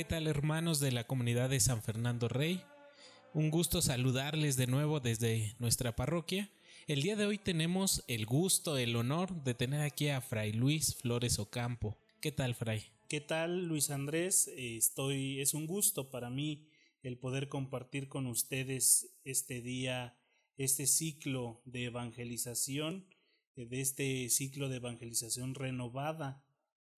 ¿Qué tal hermanos de la comunidad de San Fernando Rey? Un gusto saludarles de nuevo desde nuestra parroquia. El día de hoy tenemos el gusto, el honor de tener aquí a Fray Luis Flores Ocampo. ¿Qué tal, Fray? ¿Qué tal, Luis Andrés? Estoy, es un gusto para mí el poder compartir con ustedes este día, este ciclo de evangelización, eh, de este ciclo de evangelización renovada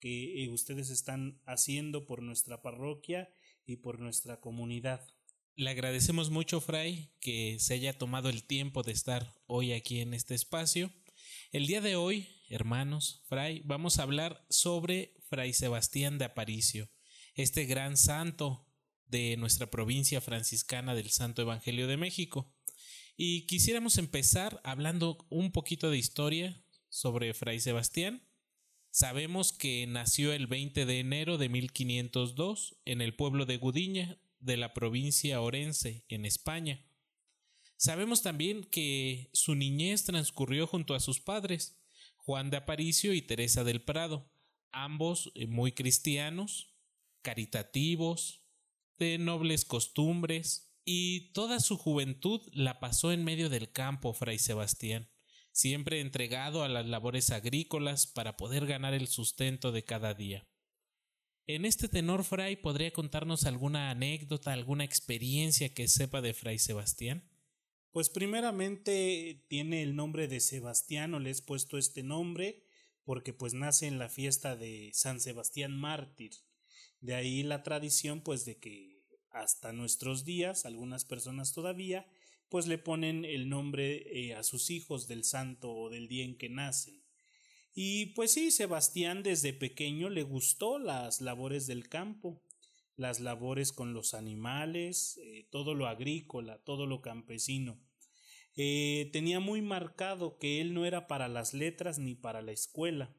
que eh, ustedes están haciendo por nuestra parroquia y por nuestra comunidad. Le agradecemos mucho, Fray, que se haya tomado el tiempo de estar hoy aquí en este espacio. El día de hoy, hermanos, Fray, vamos a hablar sobre Fray Sebastián de Aparicio, este gran santo de nuestra provincia franciscana del Santo Evangelio de México. Y quisiéramos empezar hablando un poquito de historia sobre Fray Sebastián. Sabemos que nació el 20 de enero de 1502 en el pueblo de Gudiña de la provincia Orense, en España. Sabemos también que su niñez transcurrió junto a sus padres, Juan de Aparicio y Teresa del Prado, ambos eh, muy cristianos, caritativos, de nobles costumbres, y toda su juventud la pasó en medio del campo Fray Sebastián, siempre entregado a las labores agrícolas para poder ganar el sustento de cada día. En este tenor, Fray, ¿podría contarnos alguna anécdota, alguna experiencia que sepa de Fray Sebastián? Pues primeramente tiene el nombre de Sebastián o le he puesto este nombre porque pues nace en la fiesta de San Sebastián Mártir. De ahí la tradición pues de que hasta nuestros días algunas personas todavía pues le ponen el nombre eh, a sus hijos del santo o del día en que nacen. Y pues sí, Sebastián desde pequeño le gustó las labores del campo, las labores con los animales, eh, todo lo agrícola, todo lo campesino. Eh, tenía muy marcado que él no era para las letras ni para la escuela.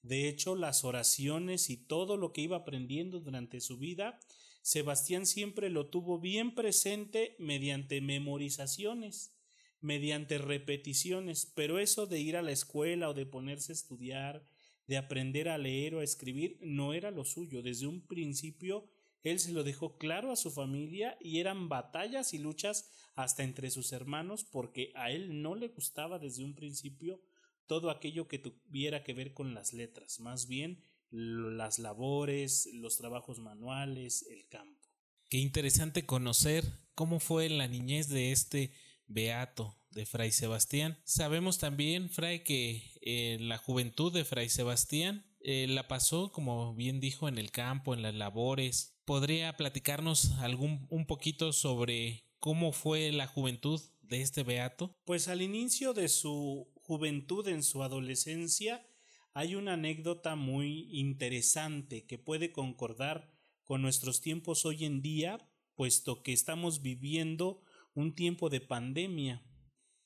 De hecho, las oraciones y todo lo que iba aprendiendo durante su vida, Sebastián siempre lo tuvo bien presente mediante memorizaciones, mediante repeticiones, pero eso de ir a la escuela o de ponerse a estudiar, de aprender a leer o a escribir, no era lo suyo. Desde un principio, él se lo dejó claro a su familia y eran batallas y luchas hasta entre sus hermanos porque a él no le gustaba desde un principio todo aquello que tuviera que ver con las letras, más bien las labores, los trabajos manuales, el campo. Qué interesante conocer cómo fue la niñez de este beato de Fray Sebastián. Sabemos también, Fray, que eh, la juventud de Fray Sebastián eh, la pasó, como bien dijo, en el campo, en las labores. ¿Podría platicarnos algún un poquito sobre cómo fue la juventud de este beato? Pues al inicio de su juventud, en su adolescencia, hay una anécdota muy interesante que puede concordar con nuestros tiempos hoy en día, puesto que estamos viviendo un tiempo de pandemia.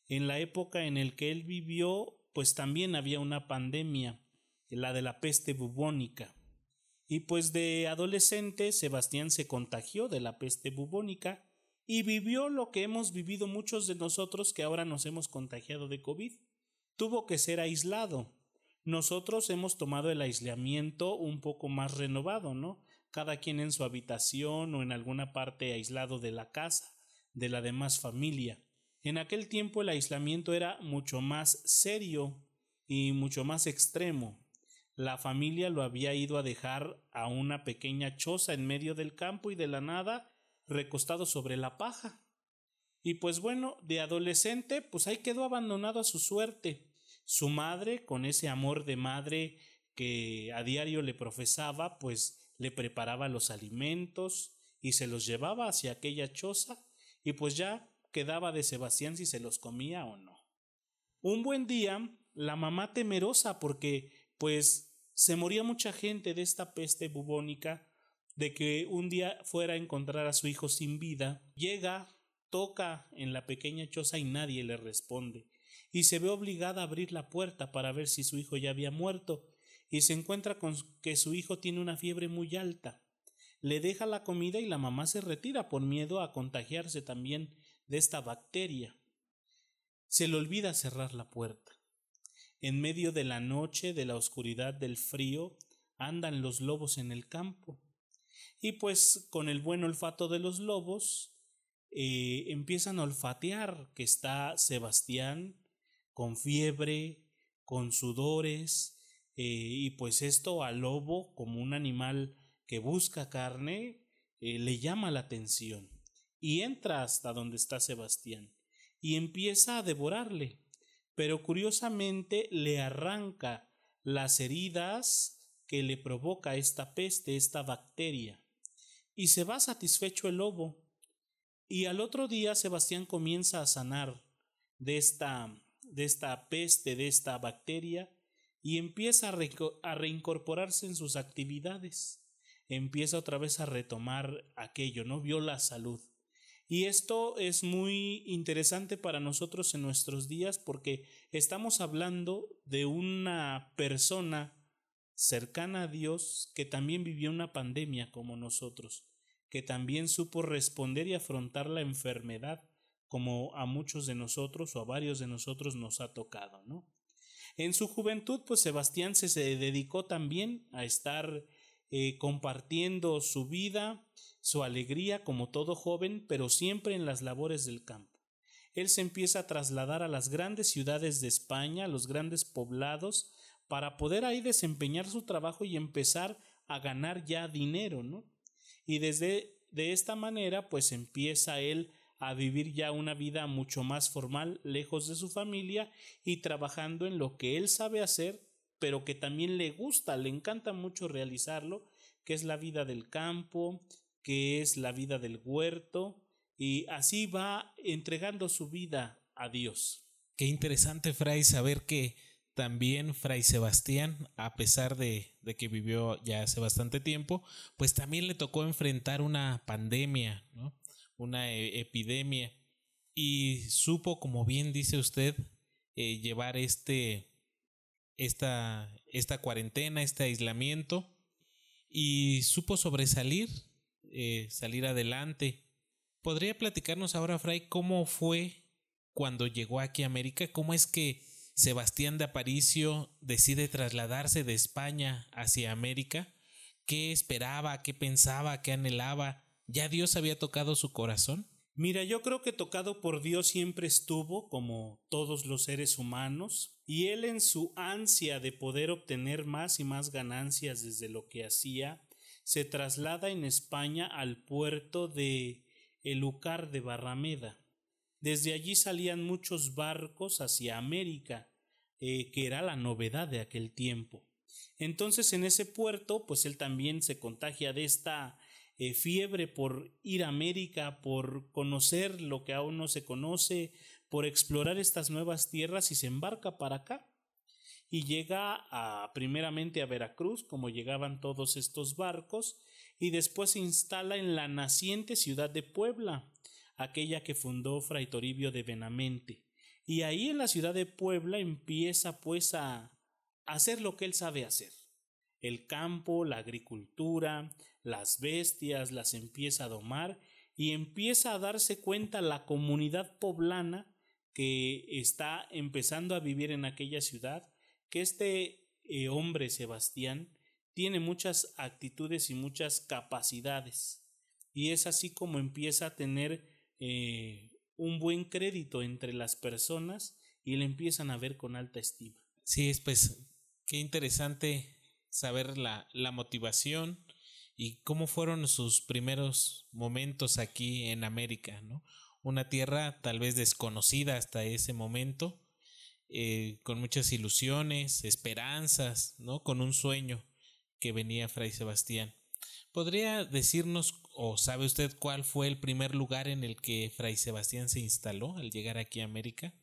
En la época en el que él vivió, pues también había una pandemia, la de la peste bubónica. Y pues de adolescente Sebastián se contagió de la peste bubónica y vivió lo que hemos vivido muchos de nosotros que ahora nos hemos contagiado de COVID tuvo que ser aislado. Nosotros hemos tomado el aislamiento un poco más renovado, ¿no? Cada quien en su habitación o en alguna parte aislado de la casa, de la demás familia. En aquel tiempo el aislamiento era mucho más serio y mucho más extremo. La familia lo había ido a dejar a una pequeña choza en medio del campo y de la nada, recostado sobre la paja. Y pues bueno, de adolescente, pues ahí quedó abandonado a su suerte. Su madre, con ese amor de madre que a diario le profesaba, pues le preparaba los alimentos y se los llevaba hacia aquella choza y pues ya quedaba de Sebastián si se los comía o no. Un buen día, la mamá temerosa porque pues se moría mucha gente de esta peste bubónica, de que un día fuera a encontrar a su hijo sin vida, llega toca en la pequeña choza y nadie le responde, y se ve obligada a abrir la puerta para ver si su hijo ya había muerto, y se encuentra con que su hijo tiene una fiebre muy alta. Le deja la comida y la mamá se retira por miedo a contagiarse también de esta bacteria. Se le olvida cerrar la puerta. En medio de la noche, de la oscuridad, del frío, andan los lobos en el campo. Y pues con el buen olfato de los lobos, eh, empiezan a olfatear que está Sebastián con fiebre, con sudores, eh, y pues esto al lobo, como un animal que busca carne, eh, le llama la atención y entra hasta donde está Sebastián y empieza a devorarle, pero curiosamente le arranca las heridas que le provoca esta peste, esta bacteria, y se va satisfecho el lobo. Y al otro día Sebastián comienza a sanar de esta, de esta peste, de esta bacteria, y empieza a, reincorporarse en sus actividades. Empieza otra vez a retomar aquello, ¿no? Vio la salud. Y esto es muy interesante para nosotros en nuestros días porque estamos hablando de una persona cercana a Dios que también vivió una pandemia como nosotros, que también supo responder y afrontar la enfermedad como a muchos de nosotros o a varios de nosotros nos ha tocado, ¿no? En su juventud, pues Sebastián se, dedicó también a estar eh, compartiendo su vida, su alegría como todo joven, pero siempre en las labores del campo. Él se empieza a trasladar a las grandes ciudades de España, a los grandes poblados, para poder ahí desempeñar su trabajo y empezar a ganar ya dinero, ¿no? Y desde de esta manera, pues empieza él a vivir ya una vida mucho más formal, lejos de su familia y trabajando en lo que él sabe hacer, pero que también le gusta, le encanta mucho realizarlo, que es la vida del campo, que es la vida del huerto, y así va entregando su vida a Dios. Qué interesante, Fray, saber que también Fray Sebastián, a pesar de, de, que vivió ya hace bastante tiempo, pues también le tocó enfrentar una pandemia, ¿no? Una e, epidemia y supo, como bien dice usted, eh, llevar este, esta, esta cuarentena, este aislamiento y supo sobresalir, eh, salir adelante. ¿Podría platicarnos ahora, Fray, cómo fue cuando llegó aquí a América? ¿Cómo es que Sebastián de Aparicio decide trasladarse de España hacia América? ¿Qué esperaba? ¿Qué pensaba? ¿Qué anhelaba? ¿Ya Dios había tocado su corazón? Mira, yo creo que tocado por Dios siempre estuvo, como todos los seres humanos, y él en su ansia de poder obtener más y más ganancias desde lo que hacía, se traslada en España al puerto de Elucar de Barrameda. Desde allí salían muchos barcos hacia América, eh, que era la novedad de aquel tiempo. Entonces en ese puerto, pues él también se contagia de esta eh, fiebre por ir a América, por conocer lo que aún no se conoce, por explorar estas nuevas tierras y se embarca para acá. Y llega a, primeramente a Veracruz, como llegaban todos estos barcos, y después se instala en la naciente ciudad de Puebla, aquella que fundó Fray Toribio de Benamente. Y ahí en la ciudad de Puebla empieza pues a hacer lo que él sabe hacer. El campo, la agricultura, las bestias, las empieza a domar y empieza a darse cuenta la comunidad poblana que está empezando a vivir en aquella ciudad, que este eh, hombre Sebastián tiene muchas actitudes y muchas capacidades. Y es así como empieza a tener eh, un buen crédito entre las personas y le empiezan a ver con alta estima. Sí, es pues qué interesante saber la, la motivación y cómo fueron sus primeros momentos aquí en América, ¿no? Una tierra tal vez desconocida hasta ese momento, eh, con muchas ilusiones, esperanzas, ¿no? Con un sueño que venía Fray Sebastián. ¿Podría decirnos o sabe usted cuál fue el primer lugar en el que Fray Sebastián se instaló al llegar aquí a América?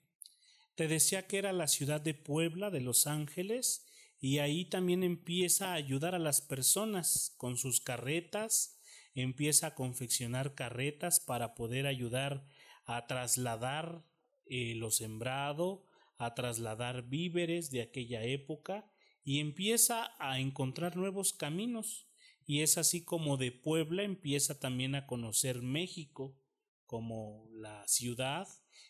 Te decía que era la ciudad de Puebla de Los Ángeles y ahí también empieza a ayudar a las personas con sus carretas, empieza a confeccionar carretas para poder ayudar a trasladar eh, lo sembrado, a trasladar víveres de aquella época y empieza a encontrar nuevos caminos. Y es así como de Puebla empieza también a conocer México como la ciudad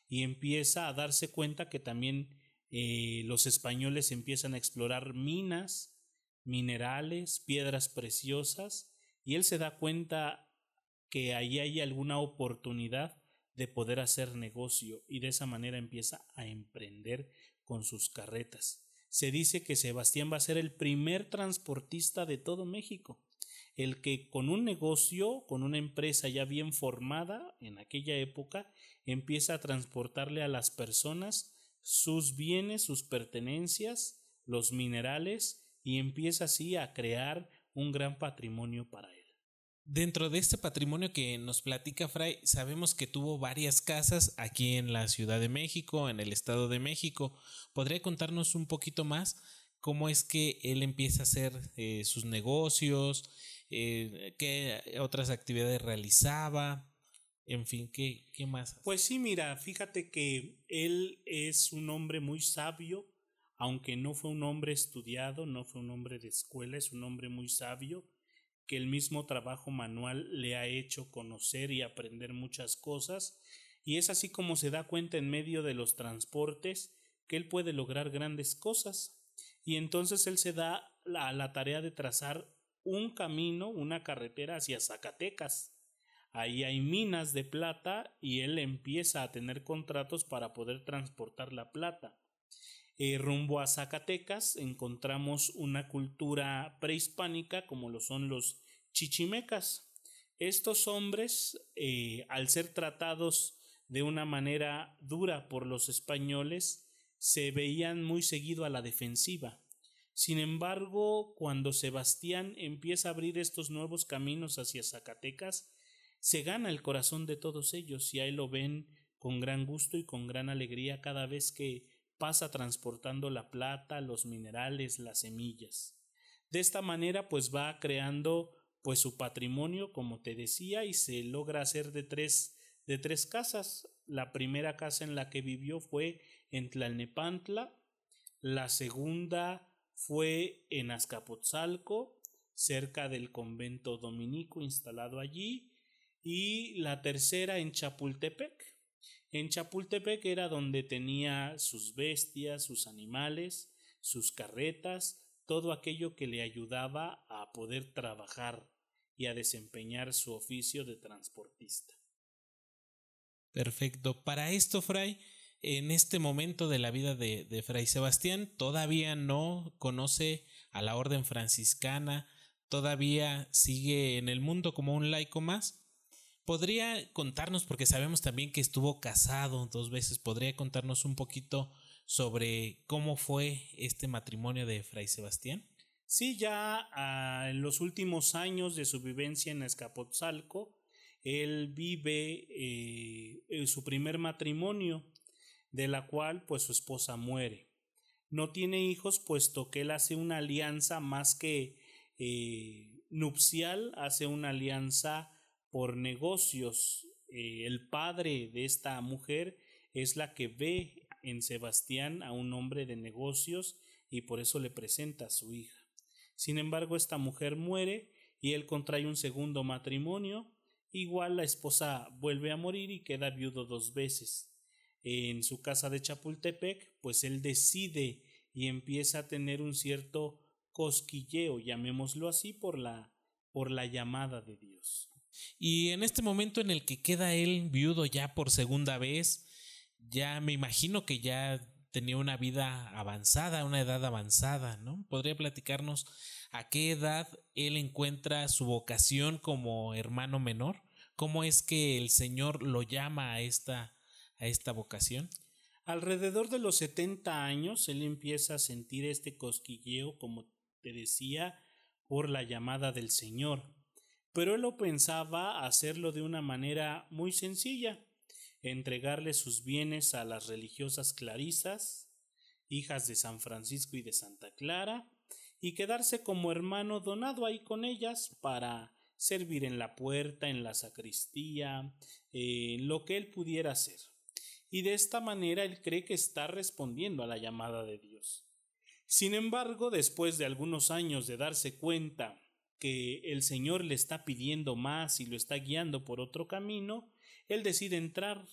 y empieza a darse cuenta que también eh, los españoles empiezan a explorar minas, minerales, piedras preciosas, y él se da cuenta que ahí hay alguna oportunidad de poder hacer negocio y de esa manera empieza a emprender con sus carretas. Se dice que Sebastián va a ser el primer transportista de todo México, el que con un negocio, con una empresa ya bien formada en aquella época, empieza a transportarle a las personas sus bienes, sus pertenencias, los minerales y empieza así a crear un gran patrimonio para él. Dentro de este patrimonio que nos platica Fray, sabemos que tuvo varias casas aquí en la Ciudad de México, en el Estado de México. ¿Podría contarnos un poquito más cómo es que él empieza a hacer eh, sus negocios, eh, qué otras actividades realizaba? En fin, ¿qué, ¿qué más? Pues sí, mira, fíjate que él es un hombre muy sabio, aunque no fue un hombre estudiado, no fue un hombre de escuela, es un hombre muy sabio que el mismo trabajo manual le ha hecho conocer y aprender muchas cosas, y es así como se da cuenta en medio de los transportes que él puede lograr grandes cosas. Y entonces él se da a la tarea de trazar un camino, una carretera hacia Zacatecas. Ahí hay minas de plata y él empieza a tener contratos para poder transportar la plata. Eh, rumbo a Zacatecas encontramos una cultura prehispánica como lo son los chichimecas. Estos hombres, eh, al ser tratados de una manera dura por los españoles, se veían muy seguido a la defensiva. Sin embargo, cuando Sebastián empieza a abrir estos nuevos caminos hacia Zacatecas, se gana el corazón de todos ellos y ahí lo ven con gran gusto y con gran alegría cada vez que pasa transportando la plata, los minerales, las semillas. De esta manera pues va creando pues su patrimonio, como te decía, y se logra hacer de tres, de tres casas. La primera casa en la que vivió fue en Tlalnepantla, la segunda fue en Azcapotzalco, cerca del convento dominico instalado allí, y la tercera en Chapultepec. En Chapultepec era donde tenía sus bestias, sus animales, sus carretas, todo aquello que le ayudaba a poder trabajar y a desempeñar su oficio de transportista. Perfecto. Para esto, Fray, en este momento de la vida de, de, Fray Sebastián, todavía no conoce a la orden franciscana, todavía sigue en el mundo como un laico más. ¿Podría contarnos, porque sabemos también que estuvo casado dos veces, podría contarnos un poquito sobre cómo fue este matrimonio de Fray Sebastián? Sí, ya ah, en los últimos años de su vivencia en Escapotzalco, él vive eh, su primer matrimonio, de la cual pues su esposa muere. No tiene hijos puesto que él hace una alianza más que eh, nupcial, hace una alianza por negocios. Eh, el padre de esta mujer es la que ve en Sebastián a un hombre de negocios y por eso le presenta a su hija. Sin embargo, esta mujer muere y él contrae un segundo matrimonio. Igual la esposa vuelve a morir y queda viudo dos veces. En su casa de Chapultepec, pues él decide y empieza a tener un cierto cosquilleo, llamémoslo así, por la, por la llamada de Dios. Y en este momento en el que queda él viudo ya por segunda vez, ya me imagino que ya tenía una vida avanzada, una edad avanzada, ¿no? ¿Podría platicarnos a qué edad él encuentra su vocación como hermano menor? ¿Cómo es que el Señor lo llama a esta, a esta vocación? Alrededor de los 70 años, él empieza a sentir este cosquilleo, como te decía, por la llamada del Señor. Pero él lo pensaba hacerlo de una manera muy sencilla entregarle sus bienes a las religiosas clarisas, hijas de San Francisco y de Santa Clara, y quedarse como hermano donado ahí con ellas para servir en la puerta, en la sacristía, en lo que él pudiera hacer. Y de esta manera él cree que está respondiendo a la llamada de Dios. Sin embargo, después de algunos años de darse cuenta que el Señor le está pidiendo más y lo está guiando por otro camino, él decide entrar,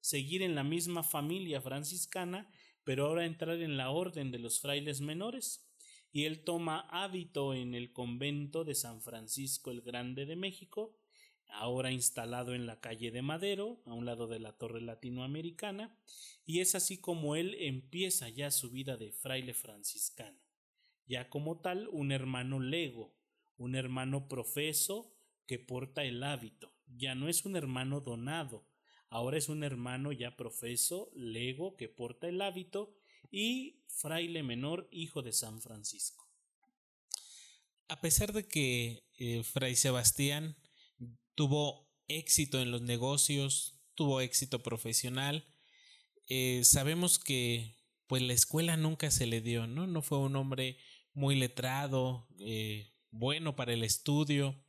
seguir en la misma familia franciscana, pero ahora entrar en la orden de los frailes menores. y él toma hábito en el convento de San Francisco el Grande de México, ahora instalado en la calle de Madero, a un lado de la Torre Latinoamericana, y es así como él empieza ya su vida de fraile franciscano, ya como tal un hermano lego, un hermano profeso que porta el hábito, ya no es un hermano donado, ahora es un hermano ya profeso, lego, que porta el hábito y fraile menor, hijo de San Francisco. A pesar de que eh, Fray Sebastián tuvo éxito en los negocios, tuvo éxito profesional, eh, sabemos que pues la escuela nunca se le dio, ¿no? No fue un hombre muy letrado, eh, bueno para el estudio.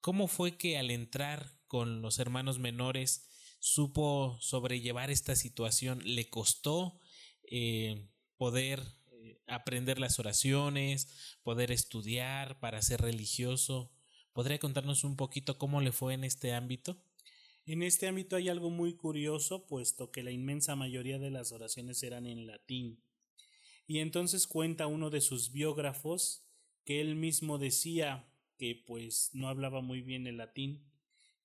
¿Cómo fue que al entrar con los hermanos menores supo sobrellevar esta situación? ¿Le costó? Eh, poder eh, aprender las oraciones, poder estudiar para ser religioso. ¿Podría contarnos un poquito cómo le fue en este ámbito? En este ámbito hay algo muy curioso, puesto que la inmensa mayoría de las oraciones eran en latín. Y entonces cuenta uno de sus biógrafos que él mismo decía que pues no hablaba muy bien el latín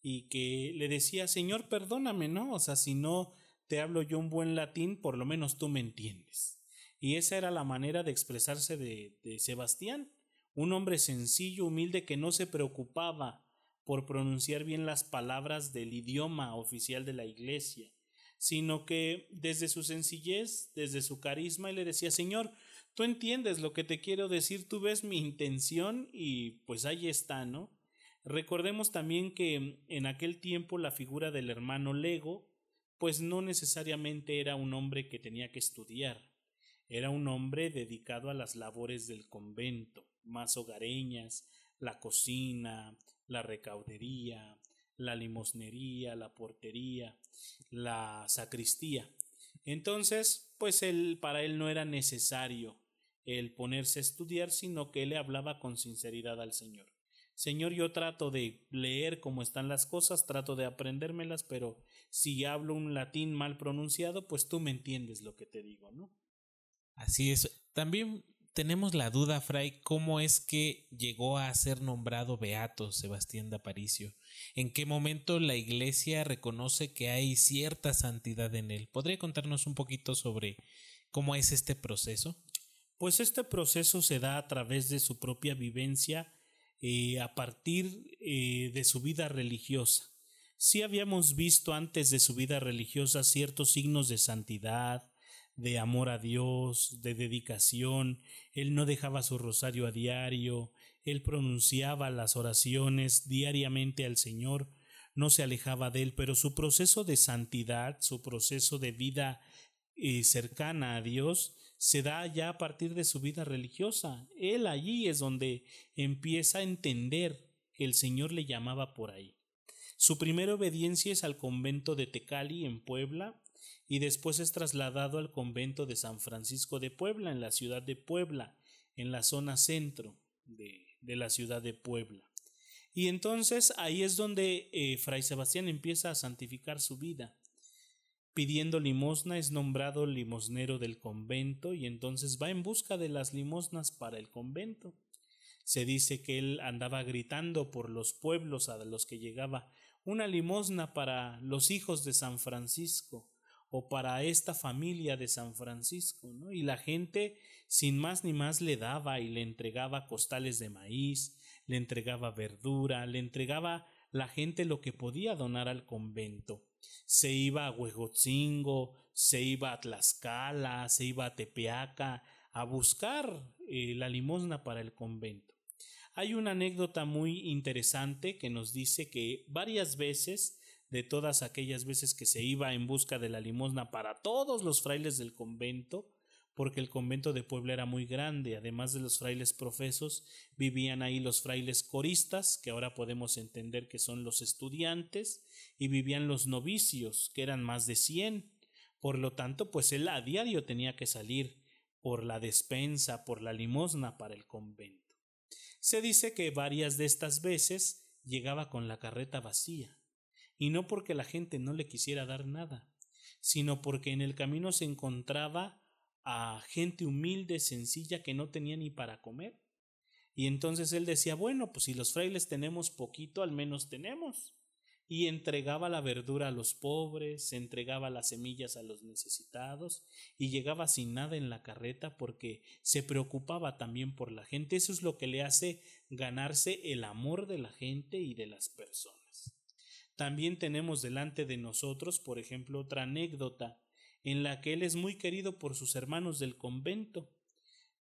y que le decía, Señor, perdóname, ¿no? O sea, si no te hablo yo un buen latín, por lo menos tú me entiendes. Y esa era la manera de expresarse de, de Sebastián, un hombre sencillo, humilde, que no se preocupaba por pronunciar bien las palabras del idioma oficial de la Iglesia, sino que desde su sencillez, desde su carisma, le decía, Señor, tú entiendes lo que te quiero decir, tú ves mi intención y pues ahí está, ¿no? Recordemos también que en aquel tiempo la figura del hermano Lego pues no necesariamente era un hombre que tenía que estudiar, era un hombre dedicado a las labores del convento, más hogareñas, la cocina, la recaudería, la limosnería, la portería, la sacristía. Entonces, pues él, para él no era necesario el ponerse a estudiar, sino que él le hablaba con sinceridad al Señor. Señor, yo trato de leer cómo están las cosas, trato de aprendérmelas, pero si hablo un latín mal pronunciado, pues tú me entiendes lo que te digo, ¿no? Así es. También tenemos la duda, Fray, cómo es que llegó a ser nombrado beato Sebastián de Aparicio. ¿En qué momento la Iglesia reconoce que hay cierta santidad en él? ¿Podría contarnos un poquito sobre cómo es este proceso? Pues este proceso se da a través de su propia vivencia eh, a partir eh, de su vida religiosa. Sí habíamos visto antes de su vida religiosa ciertos signos de santidad, de amor a Dios, de dedicación, él no dejaba su rosario a diario, él pronunciaba las oraciones diariamente al Señor, no se alejaba de él, pero su proceso de santidad, su proceso de vida eh, cercana a Dios, se da ya a partir de su vida religiosa. Él allí es donde empieza a entender que el Señor le llamaba por ahí. Su primera obediencia es al convento de Tecali en Puebla y después es trasladado al convento de San Francisco de Puebla en la ciudad de Puebla, en la zona centro de, de la ciudad de Puebla. Y entonces ahí es donde eh, Fray Sebastián empieza a santificar su vida pidiendo limosna es nombrado limosnero del convento y entonces va en busca de las limosnas para el convento. Se dice que él andaba gritando por los pueblos a los que llegaba una limosna para los hijos de San Francisco o para esta familia de San Francisco, ¿no? Y la gente sin más ni más le daba y le entregaba costales de maíz, le entregaba verdura, le entregaba la gente lo que podía donar al convento se iba a Huejotzingo, se iba a Tlaxcala, se iba a Tepeaca a buscar eh, la limosna para el convento. Hay una anécdota muy interesante que nos dice que varias veces, de todas aquellas veces que se iba en busca de la limosna para todos los frailes del convento, porque el convento de Puebla era muy grande, además de los frailes profesos, vivían ahí los frailes coristas, que ahora podemos entender que son los estudiantes, y vivían los novicios, que eran más de cien. Por lo tanto, pues él a diario tenía que salir por la despensa, por la limosna para el convento. Se dice que varias de estas veces llegaba con la carreta vacía, y no porque la gente no le quisiera dar nada, sino porque en el camino se encontraba a gente humilde, sencilla, que no tenía ni para comer. Y entonces él decía, bueno, pues si los frailes tenemos poquito, al menos tenemos. Y entregaba la verdura a los pobres, entregaba las semillas a los necesitados, y llegaba sin nada en la carreta porque se preocupaba también por la gente. Eso es lo que le hace ganarse el amor de la gente y de las personas. También tenemos delante de nosotros, por ejemplo, otra anécdota en la que él es muy querido por sus hermanos del convento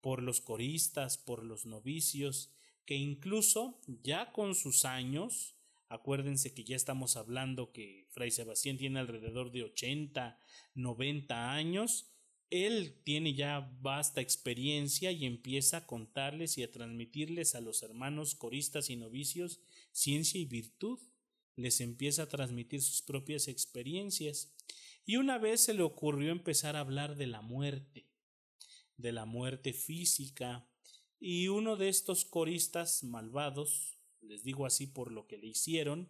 por los coristas, por los novicios, que incluso ya con sus años, acuérdense que ya estamos hablando que Fray Sebastián tiene alrededor de 80, 90 años, él tiene ya vasta experiencia y empieza a contarles y a transmitirles a los hermanos coristas y novicios ciencia y virtud, les empieza a transmitir sus propias experiencias. Y una vez se le ocurrió empezar a hablar de la muerte de la muerte física, y uno de estos coristas malvados, les digo así por lo que le hicieron,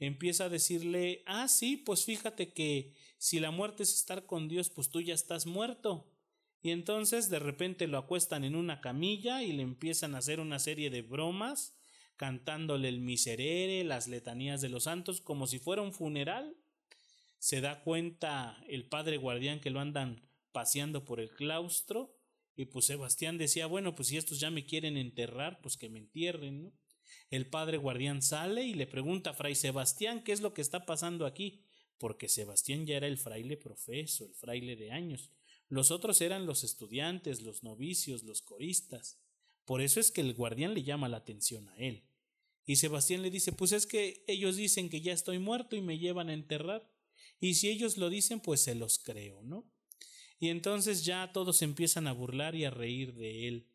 empieza a decirle, ah, sí, pues fíjate que si la muerte es estar con Dios, pues tú ya estás muerto. Y entonces de repente lo acuestan en una camilla y le empiezan a hacer una serie de bromas, cantándole el miserere, las letanías de los santos, como si fuera un funeral. Se da cuenta el padre guardián que lo andan paseando por el claustro y pues Sebastián decía, bueno, pues si estos ya me quieren enterrar, pues que me entierren, ¿no? El padre guardián sale y le pregunta a Fray Sebastián qué es lo que está pasando aquí, porque Sebastián ya era el fraile profeso, el fraile de años. Los otros eran los estudiantes, los novicios, los coristas. Por eso es que el guardián le llama la atención a él. Y Sebastián le dice, pues es que ellos dicen que ya estoy muerto y me llevan a enterrar. Y si ellos lo dicen, pues se los creo, ¿no? y entonces ya todos empiezan a burlar y a reír de él.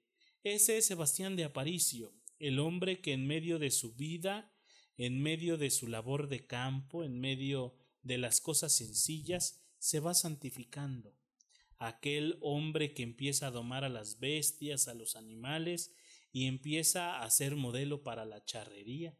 Ese es Sebastián de Aparicio, el hombre que en medio de su vida, en medio de su labor de campo, en medio de las cosas sencillas, se va santificando. Aquel hombre que empieza a domar a las bestias, a los animales, y empieza a ser modelo para la charrería.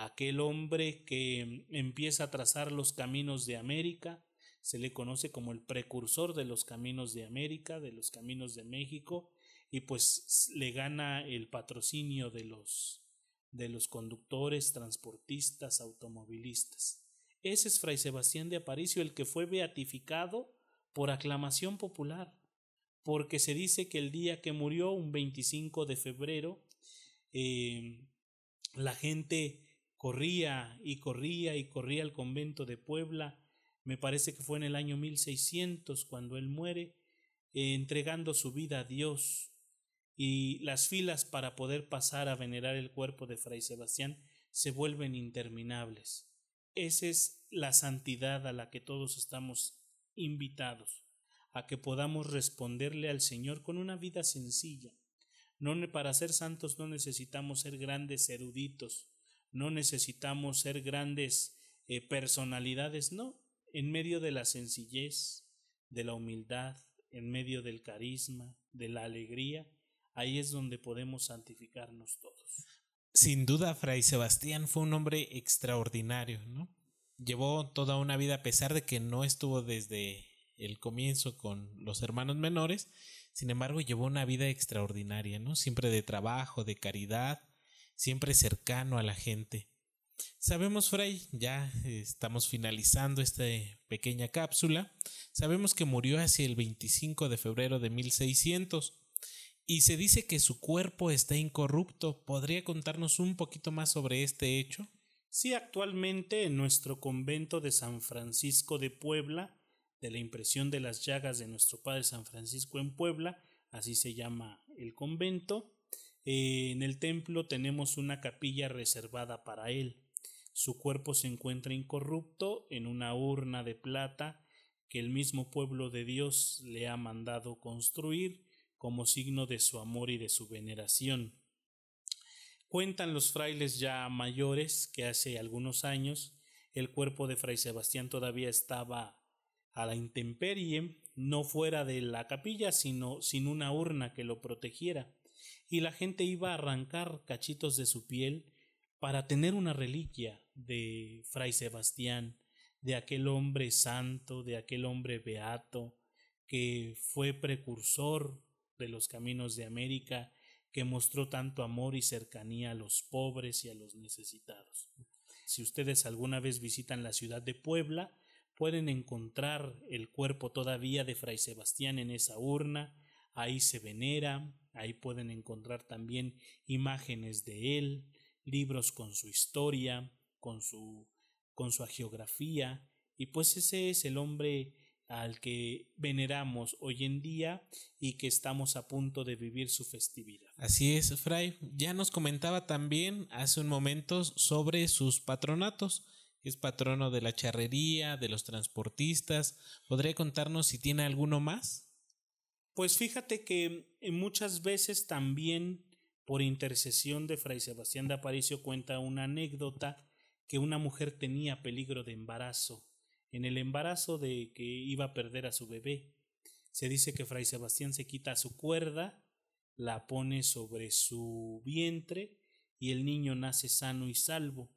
Aquel hombre que empieza a trazar los caminos de América, se le conoce como el precursor de los caminos de América, de los caminos de México, y pues le gana el patrocinio de los de los conductores, transportistas, automovilistas. Ese es Fray Sebastián de Aparicio, el que fue beatificado por aclamación popular, porque se dice que el día que murió, un 25 de febrero, eh, la gente corría y corría y corría al convento de Puebla me parece que fue en el año 1600 cuando él muere, eh, entregando su vida a Dios, y las filas para poder pasar a venerar el cuerpo de Fray Sebastián se vuelven interminables. Esa es la santidad a la que todos estamos invitados, a que podamos responderle al Señor con una vida sencilla. No para ser santos no necesitamos ser grandes eruditos, no necesitamos ser grandes eh, personalidades, no, en medio de la sencillez, de la humildad, en medio del carisma, de la alegría, ahí es donde podemos santificarnos todos. Sin duda, Fray Sebastián fue un hombre extraordinario, ¿no? Llevó toda una vida a pesar de que no estuvo desde el comienzo con los hermanos menores, sin embargo llevó una vida extraordinaria, ¿no? Siempre de trabajo, de caridad, siempre cercano a la gente. Sabemos, Fray, ya estamos finalizando esta pequeña cápsula. Sabemos que murió hacia el 25 de febrero de 1600 y se dice que su cuerpo está incorrupto. ¿Podría contarnos un poquito más sobre este hecho? Sí, actualmente en nuestro convento de San Francisco de Puebla, de la impresión de las llagas de nuestro Padre San Francisco en Puebla, así se llama el convento, eh, en el templo tenemos una capilla reservada para él. Su cuerpo se encuentra incorrupto en una urna de plata que el mismo pueblo de Dios le ha mandado construir como signo de su amor y de su veneración. Cuentan los frailes ya mayores que hace algunos años el cuerpo de Fray Sebastián todavía estaba a la intemperie, no fuera de la capilla, sino sin una urna que lo protegiera, y la gente iba a arrancar cachitos de su piel para tener una reliquia de Fray Sebastián, de aquel hombre santo, de aquel hombre beato, que fue precursor de los caminos de América, que mostró tanto amor y cercanía a los pobres y a los necesitados. Si ustedes alguna vez visitan la ciudad de Puebla, pueden encontrar el cuerpo todavía de Fray Sebastián en esa urna, ahí se venera, ahí pueden encontrar también imágenes de él, libros con su historia, con su, con su geografía, y pues ese es el hombre al que veneramos hoy en día y que estamos a punto de vivir su festividad. Así es, Fray. Ya nos comentaba también hace un momento sobre sus patronatos, es patrono de la charrería, de los transportistas. ¿Podría contarnos si tiene alguno más? Pues fíjate que muchas veces también por intercesión de Fray Sebastián de Aparicio cuenta una anécdota que una mujer tenía peligro de embarazo en el embarazo de que iba a perder a su bebé. Se dice que Fray Sebastián se quita su cuerda, la pone sobre su vientre y el niño nace sano y salvo.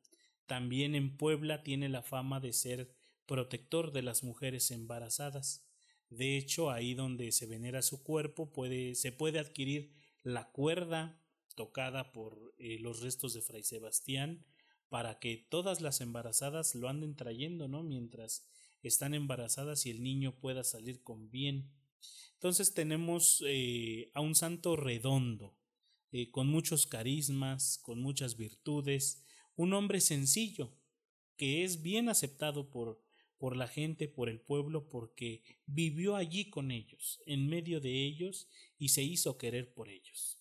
También en Puebla tiene la fama de ser protector de las mujeres embarazadas. De hecho, ahí donde se venera su cuerpo puede, se puede adquirir la cuerda tocada por eh, los restos de Fray Sebastián para que todas las embarazadas lo anden trayendo, ¿no? Mientras están embarazadas y el niño pueda salir con bien. Entonces tenemos eh, a un santo redondo, eh, con muchos carismas, con muchas virtudes, un hombre sencillo, que es bien aceptado por, por la gente, por el pueblo, porque vivió allí con ellos, en medio de ellos, y se hizo querer por ellos.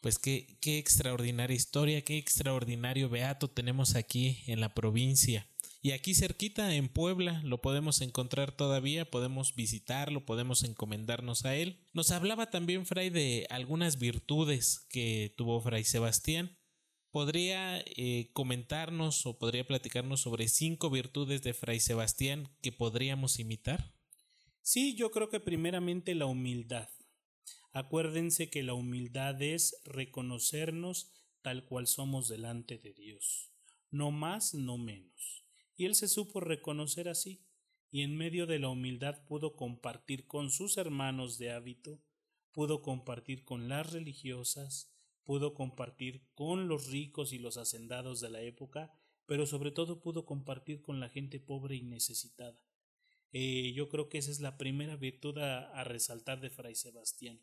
Pues qué, extraordinaria historia, qué extraordinario beato tenemos aquí en la provincia. Y aquí cerquita, en Puebla, lo podemos encontrar todavía, podemos visitarlo, podemos encomendarnos a él. Nos hablaba también Fray de algunas virtudes que tuvo Fray Sebastián. ¿Podría eh, comentarnos o podría platicarnos sobre cinco virtudes de Fray Sebastián que podríamos imitar? Sí, yo creo que primeramente la humildad. Acuérdense que la humildad es reconocernos tal cual somos delante de Dios, no más, no menos. Y él se supo reconocer así, y en medio de la humildad pudo compartir con sus hermanos de hábito, pudo compartir con las religiosas, pudo compartir con los ricos y los hacendados de la época, pero sobre todo pudo compartir con la gente pobre y necesitada. Eh, yo creo que esa es la primera virtud a resaltar de Fray Sebastián.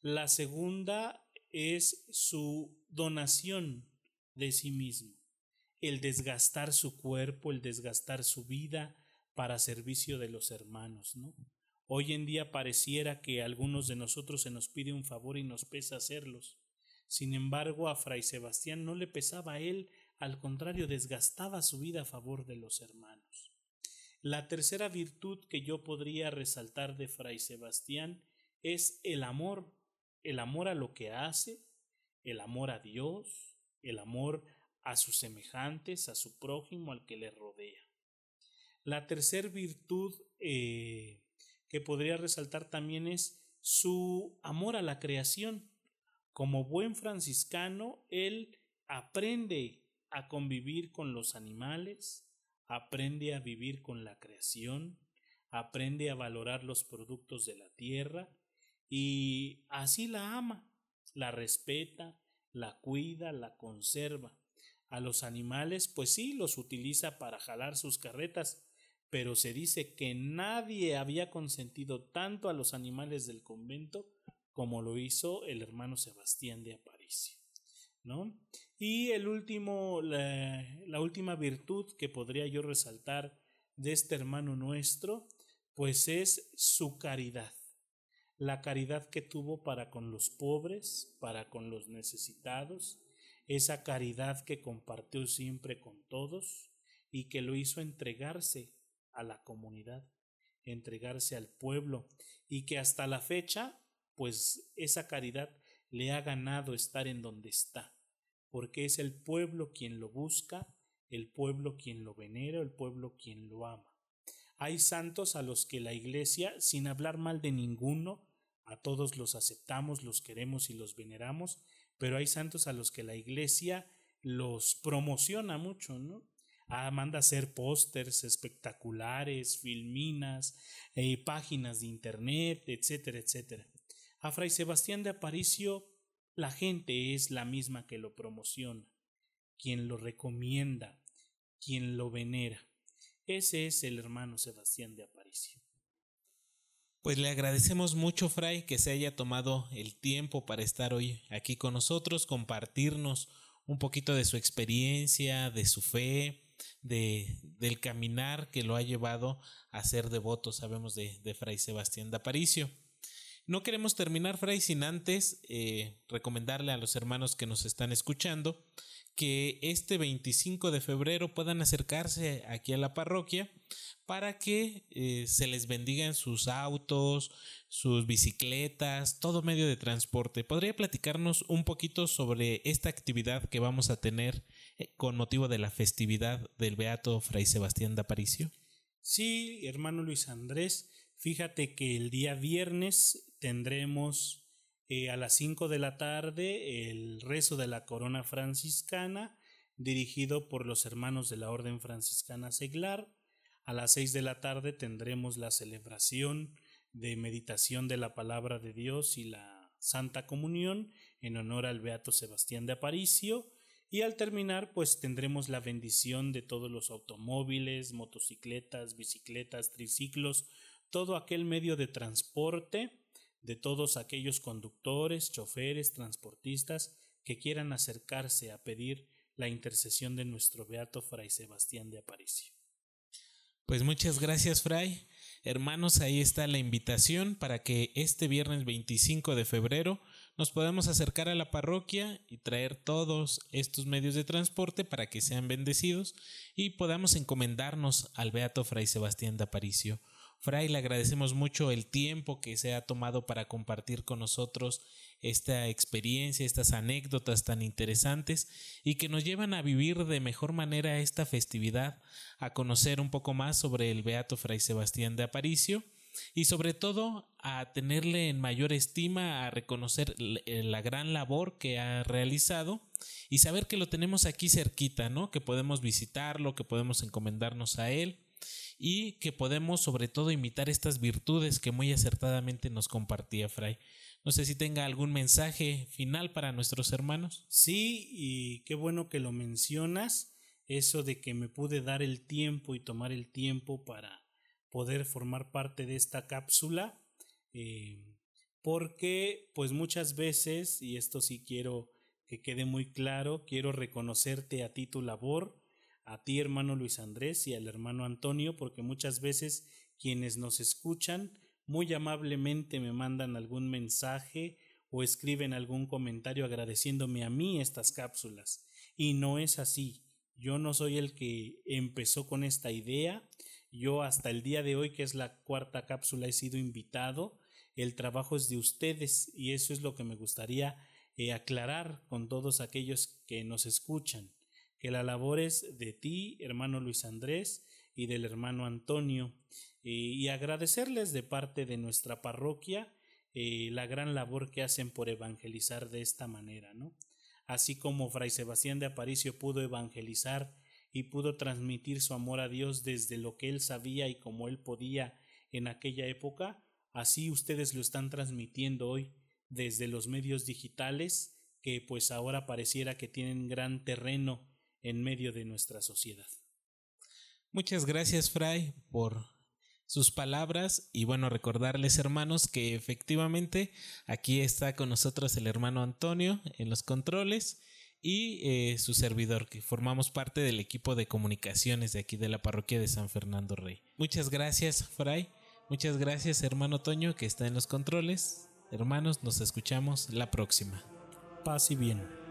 La segunda es su donación de sí mismo, el desgastar su cuerpo, el desgastar su vida para servicio de los hermanos, ¿no? Hoy en día pareciera que a algunos de nosotros se nos pide un favor y nos pesa hacerlos. Sin embargo, a Fray Sebastián no le pesaba a él, al contrario, desgastaba su vida a favor de los hermanos. La tercera virtud que yo podría resaltar de Fray Sebastián es el amor el amor a lo que hace, el amor a Dios, el amor a sus semejantes, a su prójimo, al que le rodea. La tercera virtud eh, que podría resaltar también es su amor a la creación. Como buen franciscano, él aprende a convivir con los animales, aprende a vivir con la creación, aprende a valorar los productos de la tierra y así la ama, la respeta, la cuida, la conserva. A los animales, pues sí, los utiliza para jalar sus carretas, pero se dice que nadie había consentido tanto a los animales del convento como lo hizo el hermano Sebastián de Aparicio. ¿no? Y el último, la, última virtud que podría yo resaltar de este hermano nuestro, pues es su caridad la caridad que tuvo para con los pobres, para con los necesitados, esa caridad que compartió siempre con todos y que lo hizo entregarse a la comunidad, entregarse al pueblo y que hasta la fecha, pues esa caridad le ha ganado estar en donde está, porque es el pueblo quien lo busca, el pueblo quien lo venera, el pueblo quien lo ama. Hay santos a los que la Iglesia, sin hablar mal de ninguno, a todos los aceptamos, los queremos y los veneramos, pero hay santos a los que la Iglesia los promociona mucho, ¿no? Ah, manda hacer pósters espectaculares, filminas, eh, páginas de internet, etcétera, etcétera. A Fray Sebastián de Aparicio, la gente es la misma que lo promociona, quien lo recomienda, quien lo venera. Ese es el hermano Sebastián de Aparicio. Pues le agradecemos mucho, Fray, que se haya tomado el tiempo para estar hoy aquí con nosotros, compartirnos un poquito de su experiencia, de su fe, de, del caminar que lo ha llevado a ser devoto, sabemos, de, de Fray Sebastián de Aparicio. No queremos terminar, Fray, sin antes eh, recomendarle a los hermanos que nos están escuchando que este 25 de febrero puedan acercarse aquí a la parroquia para que eh, se les bendiga en sus autos, sus bicicletas, todo medio de transporte. ¿Podría platicarnos un poquito sobre esta actividad que vamos a tener eh, con motivo de la festividad del Beato Fray Sebastián de Aparicio? Sí, hermano Luis Andrés, fíjate que el día viernes tendremos eh, a las 5 de la tarde el rezo de la corona franciscana dirigido por los hermanos de la Orden Franciscana Seglar. A las 6 de la tarde tendremos la celebración de meditación de la palabra de Dios y la Santa Comunión en honor al Beato Sebastián de Aparicio. Y al terminar, pues tendremos la bendición de todos los automóviles, motocicletas, bicicletas, triciclos, todo aquel medio de transporte, de todos aquellos conductores, choferes, transportistas que quieran acercarse a pedir la intercesión de nuestro Beato Fray Sebastián de Aparicio. Pues muchas gracias, Fray. Hermanos, ahí está la invitación para que este viernes 25 de febrero nos podamos acercar a la parroquia y traer todos estos medios de transporte para que sean bendecidos y podamos encomendarnos al Beato Fray Sebastián de Aparicio. Fray, le agradecemos mucho el tiempo que se ha tomado para compartir con nosotros esta experiencia, estas anécdotas tan interesantes y que nos llevan a vivir de mejor manera esta festividad, a conocer un poco más sobre el Beato Fray Sebastián de Aparicio y sobre todo a tenerle en mayor estima, a reconocer eh, la gran labor que ha realizado y saber que lo tenemos aquí cerquita, ¿no? Que podemos visitarlo, que podemos encomendarnos a él y que podemos sobre todo imitar estas virtudes que muy acertadamente nos compartía Fray. No sé si tenga algún mensaje final para nuestros hermanos. Sí, y qué bueno que lo mencionas, eso de que me pude dar el tiempo y tomar el tiempo para poder formar parte de esta cápsula, eh, porque pues muchas veces, y esto sí quiero que quede muy claro, quiero reconocerte a ti tu labor, a ti hermano Luis Andrés y al hermano Antonio, porque muchas veces quienes nos escuchan muy amablemente me mandan algún mensaje o escriben algún comentario agradeciéndome a mí estas cápsulas. Y no es así. Yo no soy el que empezó con esta idea. Yo hasta el día de hoy, que es la cuarta cápsula, he sido invitado. El trabajo es de ustedes y eso es lo que me gustaría eh, aclarar con todos aquellos que nos escuchan que la labor es de ti, hermano Luis Andrés, y del hermano Antonio, y agradecerles de parte de nuestra parroquia eh, la gran labor que hacen por evangelizar de esta manera, ¿no? Así como Fray Sebastián de Aparicio pudo evangelizar y pudo transmitir su amor a Dios desde lo que él sabía y como él podía en aquella época, así ustedes lo están transmitiendo hoy desde los medios digitales que pues ahora pareciera que tienen gran terreno en medio de nuestra sociedad. Muchas gracias, Fray, por sus palabras y bueno, recordarles hermanos que efectivamente aquí está con nosotros el hermano Antonio en los controles y eh, su servidor, que formamos parte del equipo de comunicaciones de aquí de la parroquia de San Fernando Rey. Muchas gracias, Fray. Muchas gracias, hermano Toño, que está en los controles. Hermanos, nos escuchamos la próxima. Paz y bien.